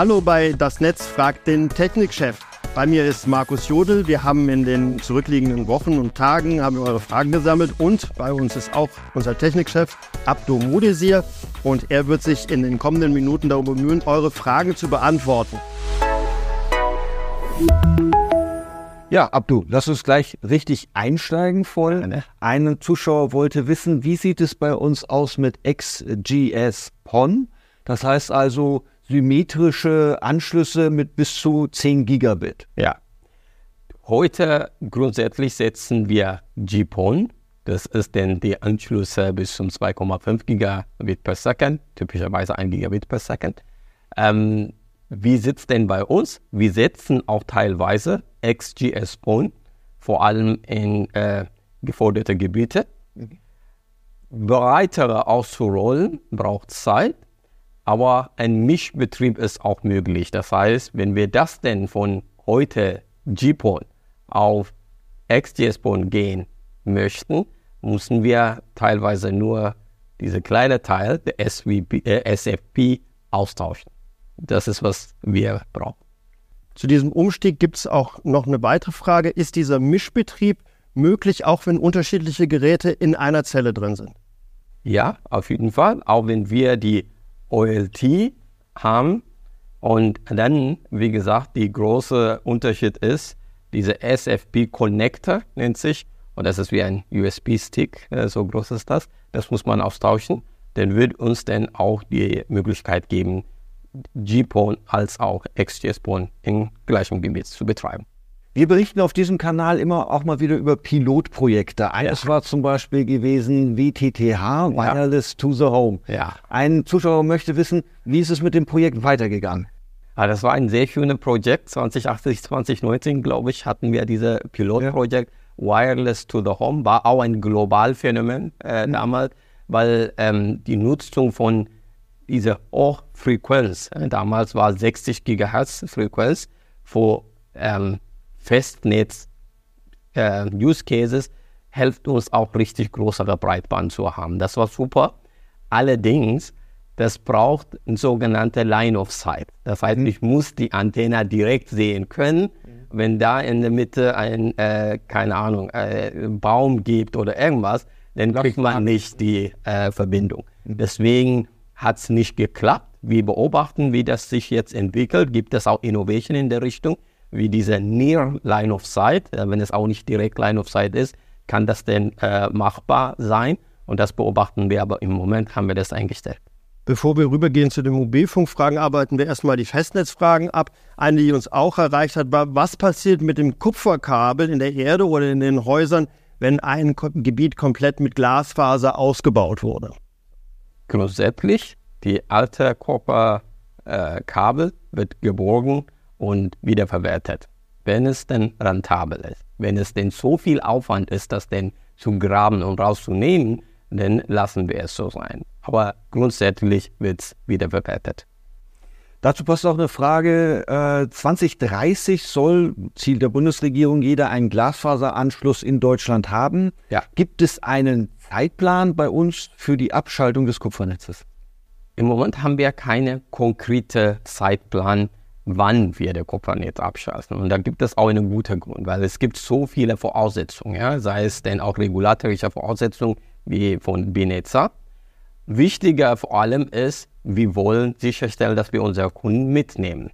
Hallo bei Das Netz fragt den Technikchef. Bei mir ist Markus Jodel. Wir haben in den zurückliegenden Wochen und Tagen haben wir eure Fragen gesammelt und bei uns ist auch unser Technikchef Abdo Mudesir und er wird sich in den kommenden Minuten darum bemühen, eure Fragen zu beantworten. Ja, Abdu, lass uns gleich richtig einsteigen voll. Ein Zuschauer wollte wissen, wie sieht es bei uns aus mit XGS PON? Das heißt also symmetrische Anschlüsse mit bis zu 10 Gigabit. Ja. Heute grundsätzlich setzen wir GPON. Das ist dann die Anschlüsse bis zum 2,5 Gigabit per Second, typischerweise 1 Gigabit per Second. Ähm, wie sitzt denn bei uns? Wir setzen auch teilweise XGS-PON, vor allem in äh, geforderte Gebiete. Mhm. Breitere auszurollen braucht Zeit, aber ein Mischbetrieb ist auch möglich. Das heißt, wenn wir das denn von heute GPON auf XGS-PON gehen möchten, müssen wir teilweise nur diese kleine Teil der SVP, äh, SFP austauschen. Das ist, was wir brauchen. Zu diesem Umstieg gibt es auch noch eine weitere Frage. Ist dieser Mischbetrieb möglich, auch wenn unterschiedliche Geräte in einer Zelle drin sind? Ja, auf jeden Fall. Auch wenn wir die OLT haben und dann, wie gesagt, die große Unterschied ist, diese SFP Connector nennt sich, und das ist wie ein USB-Stick, äh, so groß ist das. Das muss man austauschen. Dann wird uns dann auch die Möglichkeit geben, GPON als auch XGS-PON in gleichem Gebiet zu betreiben. Wir berichten auf diesem Kanal immer auch mal wieder über Pilotprojekte. Eines ja. war zum Beispiel gewesen WTTH, Wireless ja. to the Home. Ja. Ein Zuschauer möchte wissen, wie ist es mit dem Projekt weitergegangen? Ja, das war ein sehr schönes Projekt. 2080, 2019, glaube ich, hatten wir dieses Pilotprojekt. Wireless to the Home war auch ein Globalphänomen äh, mhm. damals, weil ähm, die Nutzung von diese Hochfrequenz, äh, damals war 60 Gigahertz Frequenz für ähm, Festnetz äh, Use Cases, hilft uns auch richtig größere Breitband zu haben. Das war super. Allerdings, das braucht eine sogenannte Line of Sight. Das heißt, mhm. ich muss die Antenne direkt sehen können. Mhm. Wenn da in der Mitte ein, äh, keine Ahnung, äh, Baum gibt oder irgendwas, dann kriegt man nicht die äh, Verbindung. Mhm. Deswegen hat es nicht geklappt. Wir beobachten, wie das sich jetzt entwickelt. Gibt es auch Innovation in der Richtung, wie diese Near Line of Sight, äh, wenn es auch nicht direkt Line of Sight ist, kann das denn äh, machbar sein? Und das beobachten wir, aber im Moment haben wir das eingestellt. Bevor wir rübergehen zu den Mobilfunkfragen, arbeiten wir erstmal die Festnetzfragen ab. Eine, die uns auch erreicht hat, war, was passiert mit dem Kupferkabel in der Erde oder in den Häusern, wenn ein Gebiet komplett mit Glasfaser ausgebaut wurde? grundsätzlich die alte Kupferkabel äh, wird geborgen und wiederverwertet, wenn es denn rentabel ist. Wenn es denn so viel Aufwand ist, das denn zu graben und rauszunehmen, dann lassen wir es so sein. Aber grundsätzlich wird es wiederverwertet. Dazu passt auch eine Frage. Äh, 2030 soll, Ziel der Bundesregierung, jeder einen Glasfaseranschluss in Deutschland haben. Ja. Gibt es einen Zeitplan bei uns für die Abschaltung des Kupfernetzes? Im Moment haben wir keine konkrete Zeitplan, wann wir das Kupfernetz abschalten. Und da gibt es auch einen guten Grund, weil es gibt so viele Voraussetzungen, ja? sei es denn auch regulatorische Voraussetzungen wie von BNetzA. Wichtiger vor allem ist, wir wollen sicherstellen, dass wir unsere Kunden mitnehmen.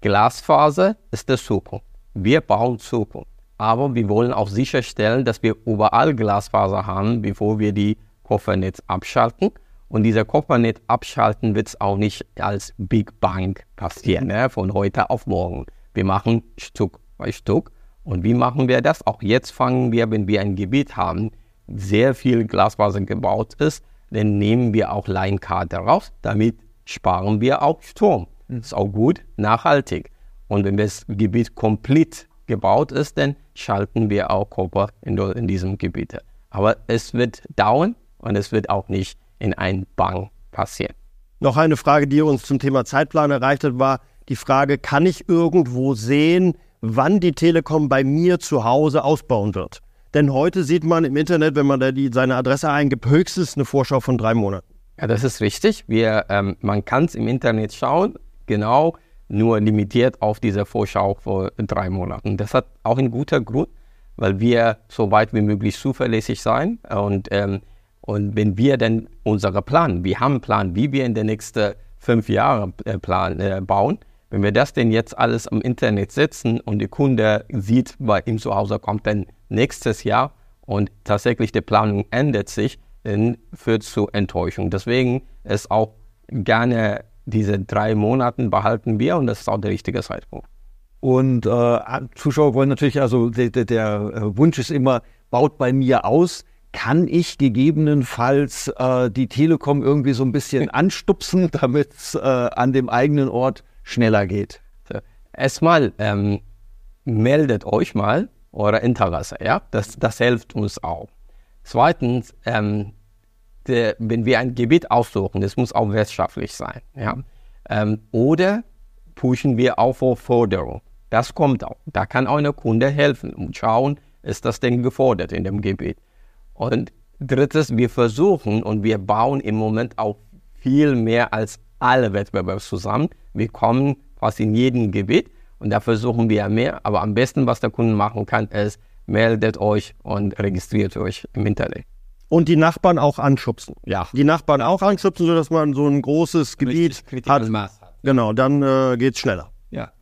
Glasfaser ist der Zukunft. Wir bauen Zukunft. Aber wir wollen auch sicherstellen, dass wir überall Glasfaser haben, bevor wir die Koffernetz abschalten. Und dieser Koffernetz abschalten wird es auch nicht als Big Bang passieren, ne? von heute auf morgen. Wir machen Stück bei Stück. Und wie machen wir das? Auch jetzt fangen wir, wenn wir ein Gebiet haben, sehr viel Glasfaser gebaut ist, dann nehmen wir auch Leinkarte raus. Damit sparen wir auch Strom. Mhm. ist auch gut, nachhaltig. Und wenn das Gebiet komplett gebaut ist, dann schalten wir auch Kupfer in, in diesem Gebiet. Aber es wird dauern und es wird auch nicht in ein Bang passieren. Noch eine Frage, die uns zum Thema Zeitplan erreicht hat, war die Frage, kann ich irgendwo sehen, wann die Telekom bei mir zu Hause ausbauen wird? Denn heute sieht man im Internet, wenn man da die, seine Adresse eingibt, höchstens eine Vorschau von drei Monaten. Ja, das ist richtig. Wir, ähm, man kann es im Internet schauen, genau nur limitiert auf diese Vorschau vor drei Monaten. Das hat auch einen guten Grund, weil wir so weit wie möglich zuverlässig sein und, ähm, und wenn wir dann unsere Plan, wir haben einen Plan, wie wir in den nächsten fünf Jahren äh, Plan äh, bauen, wenn wir das denn jetzt alles am Internet setzen und der Kunde sieht, bei ihm zu Hause kommt dann nächstes Jahr und tatsächlich die Planung ändert sich, dann führt zu Enttäuschung. Deswegen ist auch gerne diese drei Monate behalten wir und das ist auch der richtige Zeitpunkt. Und äh, Zuschauer wollen natürlich, also der, der, der, Wunsch ist immer, baut bei mir aus. Kann ich gegebenenfalls äh, die Telekom irgendwie so ein bisschen anstupsen, damit es äh, an dem eigenen Ort schneller geht? So. Erstmal ähm, meldet euch mal euer Interesse, ja, das, das hilft uns auch. Zweitens, ähm, der, wenn wir ein Gebiet aussuchen, das muss auch wirtschaftlich sein, ja, ähm, oder pushen wir auch vor Förderung. Das kommt auch. Da kann auch ein Kunde helfen und schauen, ist das denn gefordert in dem Gebiet. Und drittens, wir versuchen und wir bauen im Moment auch viel mehr als alle Wettbewerber zusammen. Wir kommen fast in jedem Gebiet und da versuchen wir mehr. Aber am besten, was der Kunde machen kann, ist, meldet euch und registriert euch im Internet. Und die Nachbarn auch anschubsen. Ja. Die Nachbarn auch anschubsen, sodass man so ein großes Gebiet hat. Maß hat. Genau, dann äh, geht es schneller. Ja.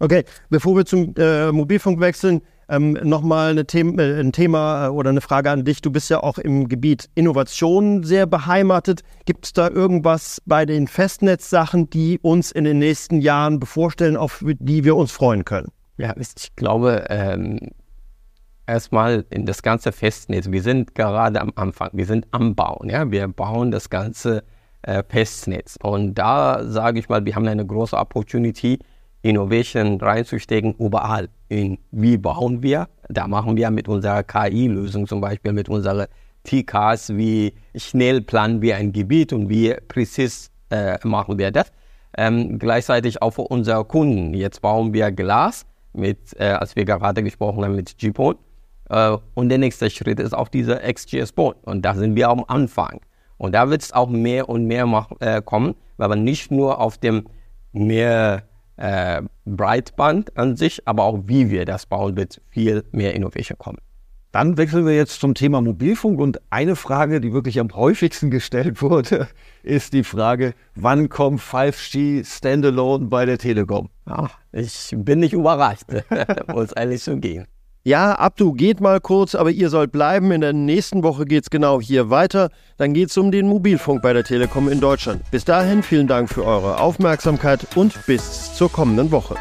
Okay, bevor wir zum äh, Mobilfunk wechseln, ähm, Nochmal The äh, ein Thema äh, oder eine Frage an dich. Du bist ja auch im Gebiet Innovation sehr beheimatet. Gibt es da irgendwas bei den Festnetzsachen, die uns in den nächsten Jahren bevorstellen, auf die wir uns freuen können? Ja, ich glaube, ähm, erstmal in das ganze Festnetz. Wir sind gerade am Anfang, wir sind am Bauen. Ja? Wir bauen das ganze äh, Festnetz. Und da sage ich mal, wir haben eine große Opportunity, Innovation reinzustecken, überall. In wie bauen wir? Da machen wir mit unserer KI-Lösung zum Beispiel, mit unseren TCAS, wie schnell planen wir ein Gebiet und wie präzise äh, machen wir das. Ähm, gleichzeitig auch für unsere Kunden. Jetzt bauen wir Glas, mit, äh, als wir gerade gesprochen haben mit GPON. Äh, und der nächste Schritt ist auch dieser XGS-Board. Und da sind wir am Anfang. Und da wird es auch mehr und mehr mach, äh, kommen, weil man nicht nur auf dem mehr äh, Breitband an sich, aber auch wie wir das bauen, wird viel mehr Innovation kommen. Dann wechseln wir jetzt zum Thema Mobilfunk und eine Frage, die wirklich am häufigsten gestellt wurde, ist die Frage, wann kommt 5G Standalone bei der Telekom? Ach, ich bin nicht überrascht, muss eigentlich schon gehen. Ja, Abdu geht mal kurz, aber ihr sollt bleiben. In der nächsten Woche geht es genau hier weiter. Dann geht es um den Mobilfunk bei der Telekom in Deutschland. Bis dahin vielen Dank für eure Aufmerksamkeit und bis zur kommenden Woche.